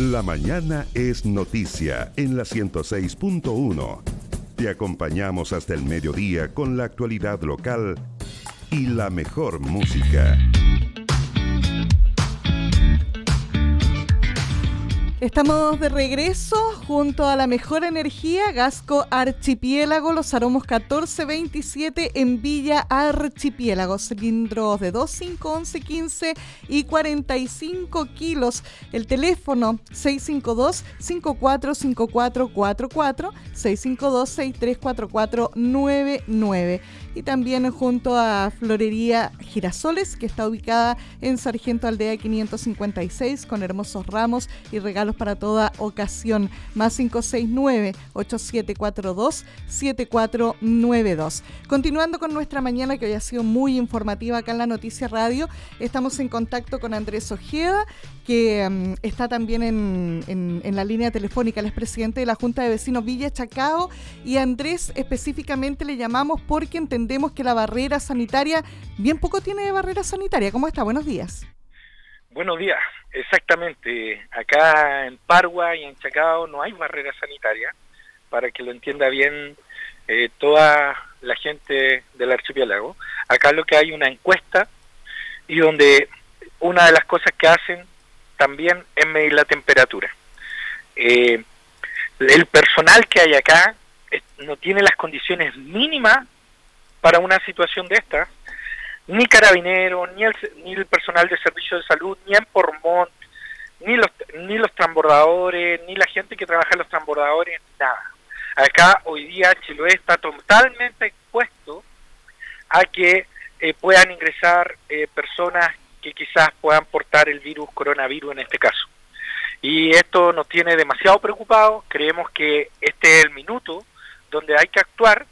La mañana es noticia en la 106.1. Te acompañamos hasta el mediodía con la actualidad local y la mejor música. Estamos de regreso junto a la mejor energía, Gasco Archipiélago, los aromos 1427 en Villa Archipiélago, cilindros de 2, 5, 11, 15 y 45 kilos. El teléfono 652-545444, 652-634499 y también junto a Florería Girasoles, que está ubicada en Sargento Aldea 556, con hermosos ramos y regalos para toda ocasión. Más 569-8742-7492. Continuando con nuestra mañana, que hoy ha sido muy informativa acá en la Noticia Radio, estamos en contacto con Andrés Ojeda, que mm, está también en, en, la línea telefónica. Él es presidente de la Junta de Vecinos Villa Chacao y Andrés específicamente le llamamos porque entendemos que la barrera sanitaria, bien poco tiene de barrera sanitaria. ¿Cómo está? Buenos días. Buenos días, exactamente. Acá en Pargua y en Chacao no hay barrera sanitaria, para que lo entienda bien eh, toda la gente del archipiélago. Acá lo que hay una encuesta y donde una de las cosas que hacen también es medir la temperatura. Eh, el personal que hay acá no tiene las condiciones mínimas para una situación de esta, ni carabineros, ni el, ni el personal de servicio de salud, ni en Pormont, ni los, ni los transbordadores, ni la gente que trabaja en los transbordadores, nada. Acá hoy día Chiloé está totalmente expuesto a que eh, puedan ingresar eh, personas que quizás puedan portar el virus coronavirus en este caso. Y esto nos tiene demasiado preocupados, creemos que este es el minuto donde hay que actuar,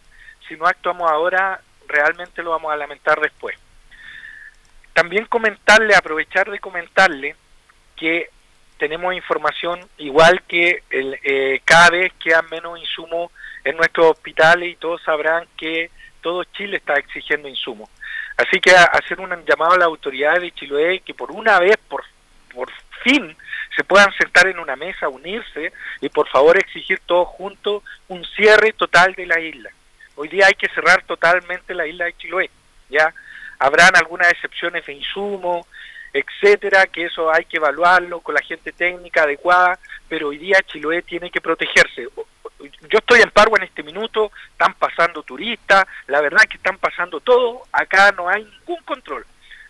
si no actuamos ahora realmente lo vamos a lamentar después. También comentarle, aprovechar de comentarle que tenemos información igual que el, eh, cada vez quedan menos insumos en nuestros hospitales y todos sabrán que todo Chile está exigiendo insumos. Así que hacer un llamado a la autoridad de Chiloé que por una vez, por, por fin, se puedan sentar en una mesa, unirse y por favor exigir todos juntos un cierre total de la isla. Hoy día hay que cerrar totalmente la isla de Chiloé, ¿ya? Habrán algunas excepciones de insumo, etcétera, que eso hay que evaluarlo con la gente técnica adecuada, pero hoy día Chiloé tiene que protegerse yo estoy en Parwa en este minuto, están pasando turistas, la verdad que están pasando todo, acá no hay ningún control.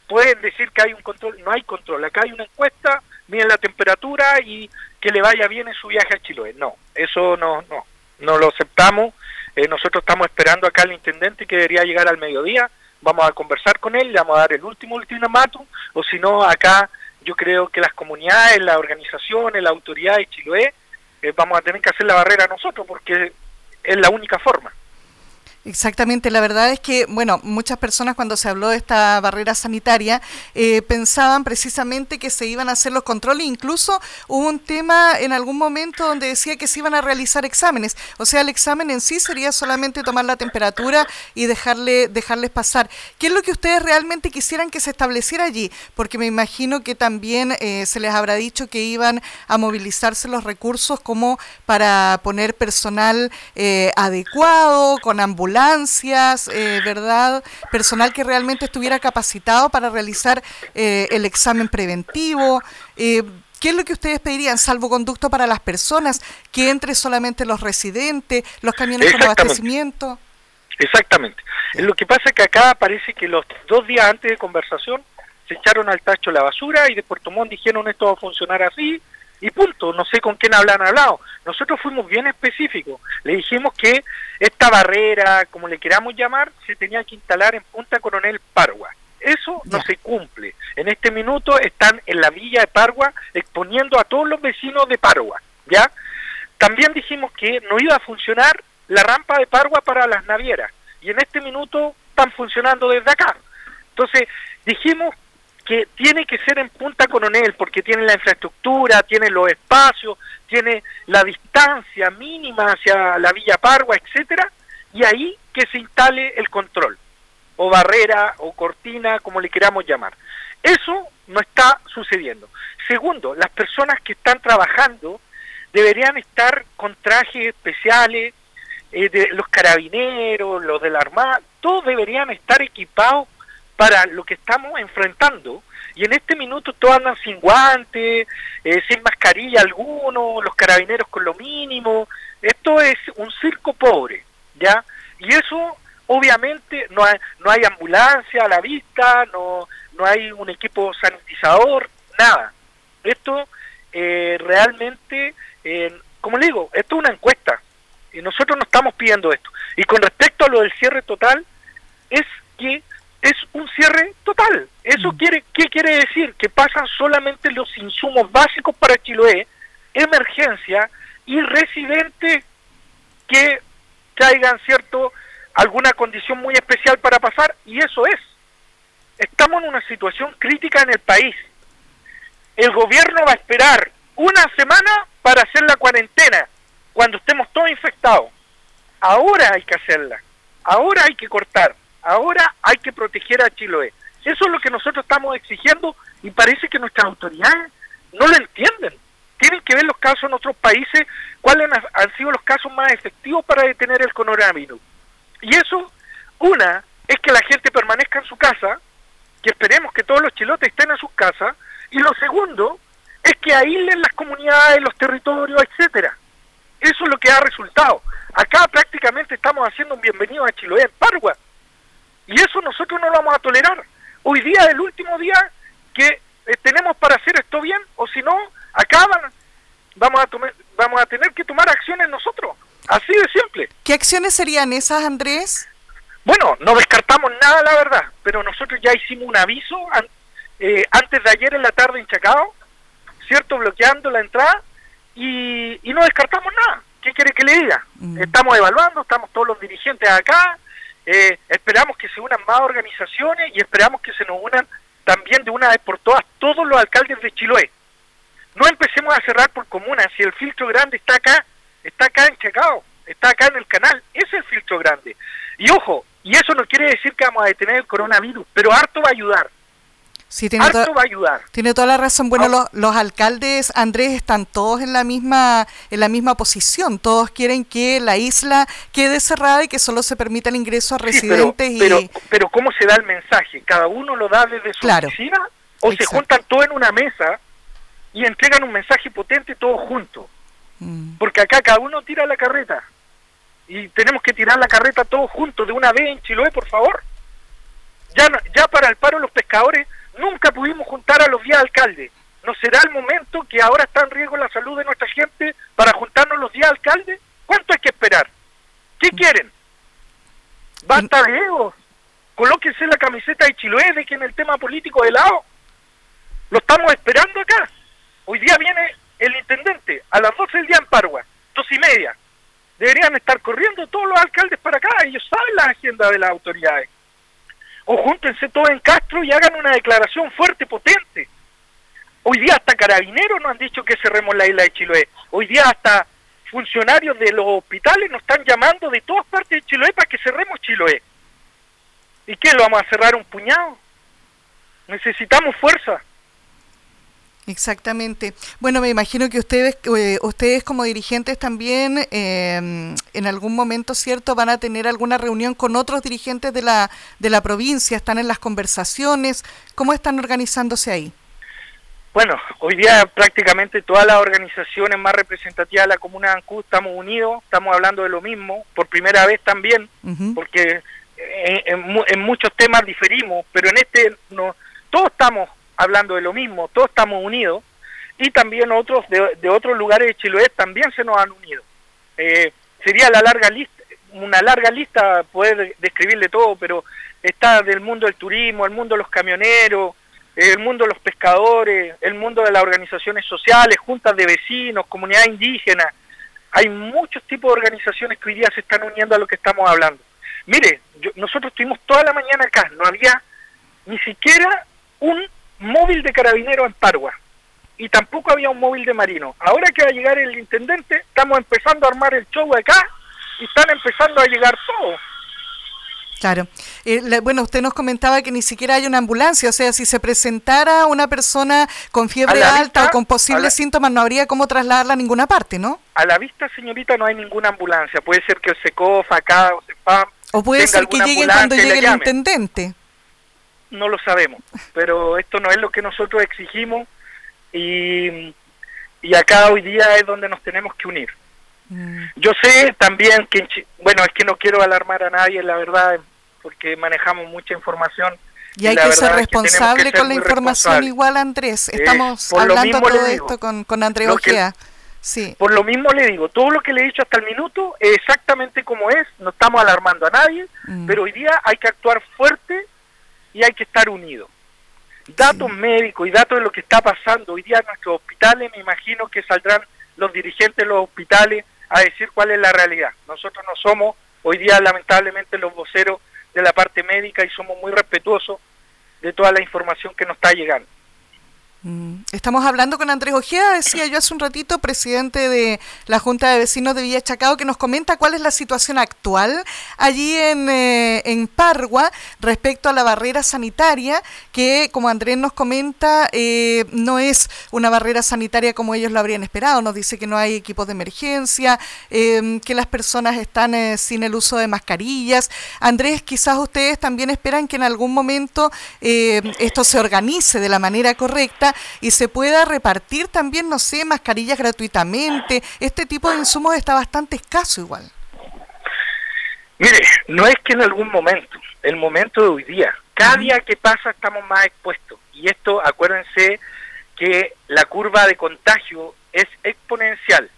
Pueden decir que hay un control, no hay control, acá hay una encuesta, miren la temperatura y que le vaya bien en su viaje a Chiloé. No, eso no, no, no lo aceptamos. Eh, nosotros estamos esperando acá al intendente que debería llegar al mediodía, vamos a conversar con él, le vamos a dar el último ultimátum, o si no, acá yo creo que las comunidades, las organizaciones, la autoridad de Chiloé, eh, vamos a tener que hacer la barrera nosotros porque es la única forma. Exactamente, la verdad es que, bueno, muchas personas cuando se habló de esta barrera sanitaria eh, pensaban precisamente que se iban a hacer los controles, incluso hubo un tema en algún momento donde decía que se iban a realizar exámenes, o sea, el examen en sí sería solamente tomar la temperatura y dejarle, dejarles pasar. ¿Qué es lo que ustedes realmente quisieran que se estableciera allí? Porque me imagino que también eh, se les habrá dicho que iban a movilizarse los recursos como para poner personal eh, adecuado, con ambulancias, ambulancias, eh, ¿verdad? Personal que realmente estuviera capacitado para realizar eh, el examen preventivo. Eh, ¿Qué es lo que ustedes pedirían? Salvoconducto para las personas, que entre solamente los residentes, los camiones con abastecimiento. Exactamente. Lo que pasa es que acá parece que los dos días antes de conversación se echaron al tacho la basura y de Puerto Montt dijeron esto va a funcionar así, y punto, no sé con quién hablan hablado. Nosotros fuimos bien específicos, le dijimos que esta barrera, como le queramos llamar, se tenía que instalar en Punta Coronel Pargua. Eso no se cumple. En este minuto están en la villa de Pargua exponiendo a todos los vecinos de Pargua, ¿ya? También dijimos que no iba a funcionar la rampa de Pargua para las navieras y en este minuto están funcionando desde acá. Entonces, dijimos que tiene que ser en Punta Coronel porque tiene la infraestructura, tiene los espacios, tiene la distancia mínima hacia la Villa Pargua, etcétera, y ahí que se instale el control, o barrera, o cortina, como le queramos llamar. Eso no está sucediendo. Segundo, las personas que están trabajando deberían estar con trajes especiales, eh, de los carabineros, los de la Armada, todos deberían estar equipados para lo que estamos enfrentando. Y en este minuto todos andan sin guantes, eh, sin mascarilla alguno, los carabineros con lo mínimo. Esto es un circo pobre, ¿ya? Y eso, obviamente, no hay, no hay ambulancia a la vista, no, no hay un equipo sanitizador, nada. Esto eh, realmente, eh, como le digo, esto es una encuesta y nosotros no estamos pidiendo esto. Y con respecto a lo del cierre total, es que es un cierre total. ¿Eso mm. quiere, qué quiere decir? Que pasan solamente los insumos básicos para Chiloé, emergencia y residentes que traigan cierto alguna condición muy especial para pasar y eso es. Estamos en una situación crítica en el país. El gobierno va a esperar una semana para hacer la cuarentena cuando estemos todos infectados. Ahora hay que hacerla. Ahora hay que cortar. Ahora hay que proteger a Chiloé. Eso es lo que nosotros estamos exigiendo y parece que nuestras autoridades no lo entienden. Tienen que ver los casos en otros países, cuáles han sido los casos más efectivos para detener el coronavirus. Y eso, una, es que la gente permanezca en su casa, que esperemos que todos los chilotes estén en sus casas, y lo segundo es que aíslen las comunidades, los territorios, etcétera. Eso es lo que ha resultado. Acá prácticamente estamos haciendo un bienvenido a Chiloé en Pargua. Y eso nosotros no lo vamos a tolerar. Hoy día es el último día que eh, tenemos para hacer esto bien, o si no, acaban, vamos a, tomar, vamos a tener que tomar acciones nosotros. Así de simple. ¿Qué acciones serían esas, Andrés? Bueno, no descartamos nada, la verdad, pero nosotros ya hicimos un aviso eh, antes de ayer en la tarde en Chacao, ¿cierto? Bloqueando la entrada y, no descartamos nada. ¿Qué quiere que le diga? Mm. Estamos evaluando, estamos todos los dirigentes acá, eh, esperamos que se unan más organizaciones y esperamos que se nos unan también de una vez por todas todos los alcaldes de Chiloé. No empecemos a cerrar por comunas, si el filtro grande está acá, está acá en Chacao, está acá en el canal, ese es el filtro grande. Y ojo, y eso no quiere decir que vamos a detener el coronavirus, pero harto va a ayudar. Sí, tiene harto va a ayudar. Tiene toda la razón. Bueno, los, los, alcaldes, Andrés, están todos en la misma en la misma posición. Todos quieren que la isla quede cerrada y que solo se permita el ingreso a residentes. pero, y... pero, ¿cómo se da el mensaje? ¿Cada uno lo da desde su oficina? ¿O se juntan todos en una mesa y entregan un mensaje potente todos juntos? Mm. Porque acá cada uno tira la carreta. Y tenemos que tirar la carreta todos juntos de una vez en Chiloé, por favor. Ya, ya para el paro los pescadores nunca pudimos juntar a los 10 alcaldes. ¿No será el momento que ahora está en riesgo la salud de nuestra gente para juntarnos los 10 alcaldes? ¿Cuánto hay que esperar? ¿Qué quieren? Basta de ego. Colóquense la camiseta de Chiloé de que en el tema político de lado. Lo estamos esperando acá. Hoy día viene el intendente a las 12 del día en Pargua, dos y media. Deberían estar corriendo todos los alcaldes para acá, ellos saben la agenda de las autoridades. O júntense todos en Castro y hagan una declaración fuerte, potente. Hoy día hasta carabineros nos han dicho que cerremos la isla de Chiloé. Hoy día hasta funcionarios de los hospitales nos están llamando de todas partes de Chiloé para que cerremos Chiloé. ¿Y qué? ¿Lo vamos a cerrar un puñado? Necesitamos fuerza. Exactamente. Bueno, me imagino que ustedes, eh, ustedes como dirigentes también, em, en algún momento, cierto, van a tener alguna reunión con otros dirigentes de la de la provincia. Están en las conversaciones. ¿Cómo están organizándose ahí? Bueno, hoy día prácticamente todas las organizaciones más representativas de la comuna de Ancú estamos unidos, estamos hablando de lo mismo, por primera vez también, porque en, en, muchos temas diferimos, pero en este no, todos estamos hablando de lo mismo, todos estamos unidos y también otros de, otros lugares de Chiloé también se nos han unido. Eh, sería la larga lista, una larga lista poder describirle todo, pero está del mundo del turismo, el mundo de los camioneros, el mundo de los pescadores, el mundo de las organizaciones sociales, juntas de vecinos, comunidad indígena. Hay muchos tipos de organizaciones que hoy día se están uniendo a lo que estamos hablando. Mire, nosotros estuvimos toda la mañana acá, no había ni siquiera un móvil de carabinero en Pargua y tampoco había un móvil de marino. Ahora que va a llegar el intendente, estamos empezando a armar el show acá y están empezando a llegar todos. Claro. Eh, bueno, usted nos comentaba que ni siquiera hay una ambulancia, o sea, si se presentara una persona con fiebre alta o con posibles síntomas, no habría cómo trasladarla a ninguna parte, ¿no? A la vista, señorita, no hay ninguna ambulancia. Puede ser que el SECOF acá o CEPAM... O puede ser que llegue cuando llegue el intendente. No lo sabemos, pero esto no es lo que nosotros exigimos y, y acá hoy día es donde nos tenemos que unir. Mm. Yo sé también que, bueno, es que no quiero alarmar a nadie, la verdad, porque manejamos mucha información. Y hay que ser responsable con la información igual, Andrés. Estamos hablando todo esto con, con Andrés Ojea. Sí. Por lo mismo le digo, todo lo que le he dicho hasta el minuto es exactamente como es, no estamos alarmando a nadie, mm. pero hoy día hay que actuar fuerte y hay que estar unidos. Datos médicos y datos de lo que está pasando hoy día en nuestros hospitales, me imagino que saldrán los dirigentes de los hospitales a decir cuál es la realidad. Nosotros no somos hoy día lamentablemente los voceros de la parte médica y somos muy respetuosos de toda la información que nos está llegando. Mm, estamos hablando con Andrés Ojeda, decía yo hace un ratito, presidente de la Junta de Vecinos de Villa Chacao, que nos comenta cuál es la situación actual allí en, eh, en Pargua respecto a la barrera sanitaria, que como Andrés nos comenta, eh, no es una barrera sanitaria como ellos lo habrían esperado. Nos dice que no hay equipos de emergencia, em, que las personas están eh, sin el uso de mascarillas. Andrés, quizás ustedes también esperan que en algún momento esto se organice de la manera correcta y se pueda repartir también, no sé, mascarillas gratuitamente. Este tipo de insumos está bastante escaso igual. Mire, no es que en algún momento, el momento de hoy día, cada día que pasa estamos más expuestos. Y esto, acuérdense que la curva de contagio es exponencial.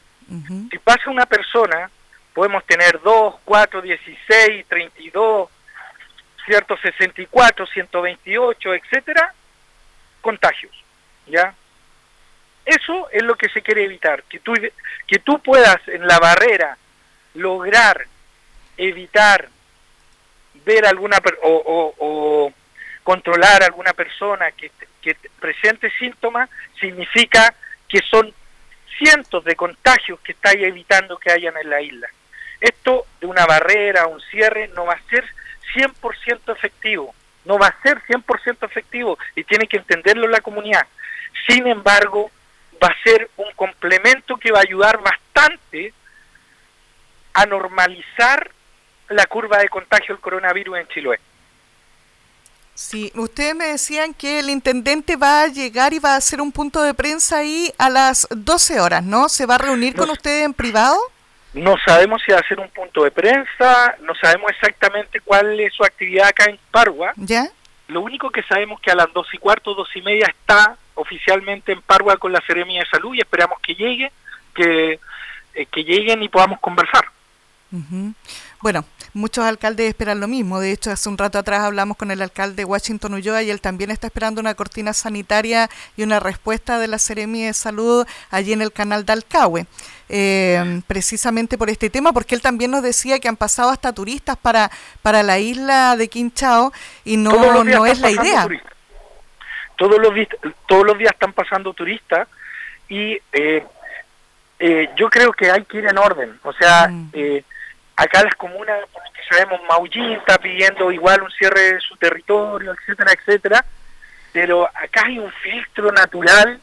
Si pasa una persona, podemos tener 2, 4, 16, 32, cierto, 64, 128, etcétera, contagios. ¿Ya? Eso es lo que se quiere evitar, que tú, que tú puedas en la barrera lograr evitar ver alguna o, o, controlar a alguna persona que, que presente síntomas, significa que son cientos de contagios que estáis evitando que hayan en la isla. Esto de una barrera, un cierre, no va a ser 100% efectivo, no va a ser 100% efectivo y tiene que entenderlo la comunidad. Sin embargo, va a ser un complemento que va a ayudar bastante a normalizar la curva de contagio del coronavirus en Chiloé. Sí, ustedes me decían que el intendente va a llegar y va a hacer un punto de prensa ahí a las 12 horas, ¿no? ¿Se va a reunir con ustedes en privado? No sabemos si va a hacer un punto de prensa, no sabemos exactamente cuál es su actividad acá en Parua. ¿Ya? Lo único que sabemos es que a las dos y cuarto, dos y media está oficialmente en Parua con la Seremia de Salud y esperamos que llegue, que, eh, que lleguen y podamos conversar. Bueno, muchos alcaldes esperan lo mismo. De hecho, hace un rato atrás hablamos con el alcalde de Washington Ulloa y él también está esperando una cortina sanitaria y una respuesta de la Seremia de Salud allí en el canal de Alcahue. Eh, precisamente por este tema, porque él también nos decía que han pasado hasta turistas para, para la isla de Quinchao y no, no es la idea todos los, todos los días están pasando turistas y eh, eh, yo creo que hay que ir en orden. O sea, mm. eh, acá las comunas, que sabemos, Maullín está pidiendo igual un cierre de su territorio, etcétera, etcétera, pero acá hay un filtro natural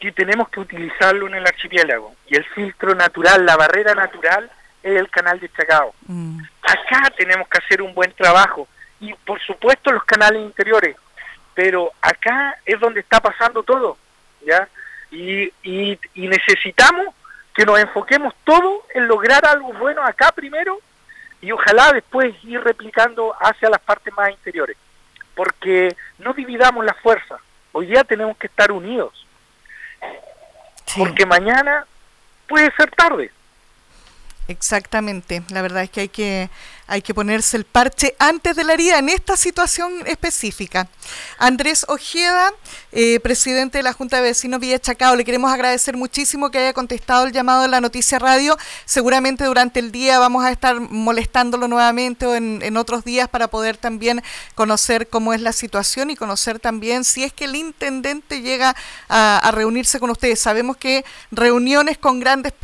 que tenemos que utilizarlo en el archipiélago. Y el filtro natural, la barrera natural, es el canal de Chacao. Mm. Acá tenemos que hacer un buen trabajo. Y por supuesto los canales interiores pero acá es donde está pasando todo, ¿ya? Y, y, necesitamos que nos enfoquemos todo en lograr algo bueno acá primero y ojalá después ir replicando hacia las partes más interiores, porque no dividamos la fuerza, hoy día tenemos que estar unidos, porque mañana puede ser tarde. Exactamente, la verdad es que hay que hay que ponerse el parche antes de la herida en esta situación específica. Andrés Ojeda, eh, presidente de la Junta de Vecinos Villa Chacao, le queremos agradecer muchísimo que haya contestado el llamado de la noticia radio. Seguramente durante el día vamos a estar molestándolo nuevamente o en, otros días para poder también conocer cómo es la situación y conocer también si es que el intendente llega a, reunirse con ustedes. Sabemos que reuniones con grandes,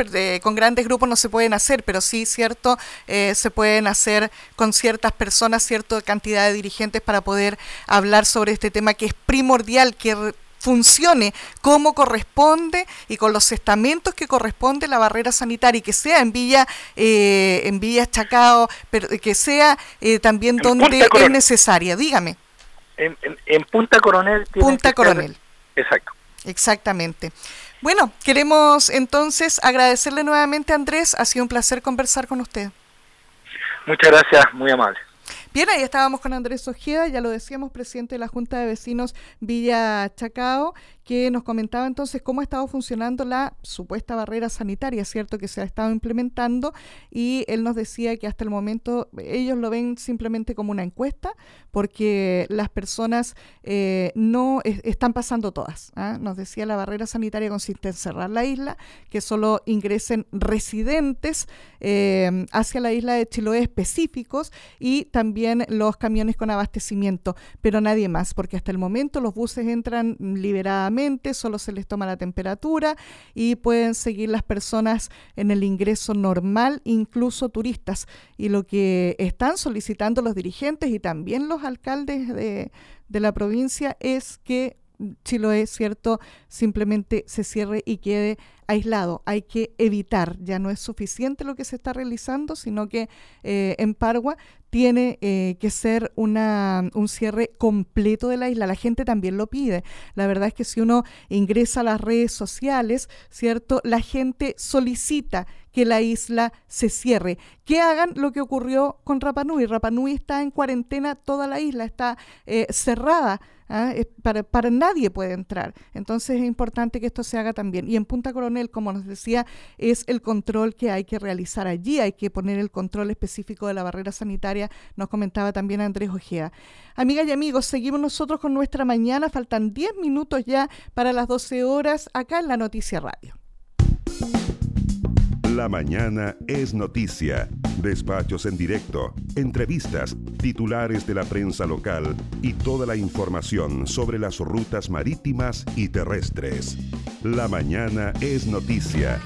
con grandes grupos no se pueden hacer, pero sí, cierto, eh, se pueden hacer con ciertas personas, cierta cantidad de dirigentes para poder hablar sobre este tema que es primordial, que funcione como corresponde y con los estamentos que corresponde la barrera sanitaria y que sea en Villa eh, en Villa Chacao, pero que sea eh, también donde es necesaria. Dígame. En, Punta Coronel. Punta Coronel. Exacto. Exactamente. Bueno, queremos entonces agradecerle nuevamente a Andrés. Ha sido un placer conversar con usted. Muchas gracias, muy amable. Bien, ahí estábamos con Andrés Ojeda, ya lo decíamos, presidente de la Junta de Vecinos Villa Chacao, que nos comentaba entonces cómo ha estado funcionando la supuesta barrera sanitaria, ¿cierto? Que se ha estado implementando y él nos decía que hasta el momento ellos lo ven simplemente como una encuesta porque las personas eh, no están pasando todas. ¿ah? Nos decía la barrera sanitaria consiste en cerrar la isla, que solo ingresen residentes eh, hacia la isla de Chiloé específicos y también los camiones con abastecimiento, pero nadie más, porque hasta el momento los buses entran solo se les toma la temperatura y pueden seguir las personas en el ingreso normal, incluso turistas. Y lo que están solicitando los dirigentes y también los alcaldes de, de la provincia es que Chiloé, ¿cierto? Simplemente se cierre y quede aislado. Hay que evitar, ya no es suficiente lo que se está realizando, sino que eh, en Pargua tiene eh, que ser una, un cierre completo de la isla. La gente también lo pide. La verdad es que si uno ingresa a las redes sociales, ¿cierto? La gente solicita que la isla se cierre, que hagan lo que ocurrió con Rapanui. Rapanui está en cuarentena, toda la isla está eh, cerrada ¿ah? para, para, nadie puede entrar. Entonces es importante que esto se haga también. Y en Punta Como nos decía, es el control que hay que realizar allí, hay que poner el control específico de la barrera sanitaria, nos comentaba también Andrés Ojea. Amigas y amigos, seguimos nosotros con nuestra mañana, faltan 10 minutos ya para las 12 horas acá en la Noticia Radio. La mañana es noticia. Despachos en directo, entrevistas, titulares de la prensa local y toda la información sobre las rutas marítimas y terrestres. La mañana es noticia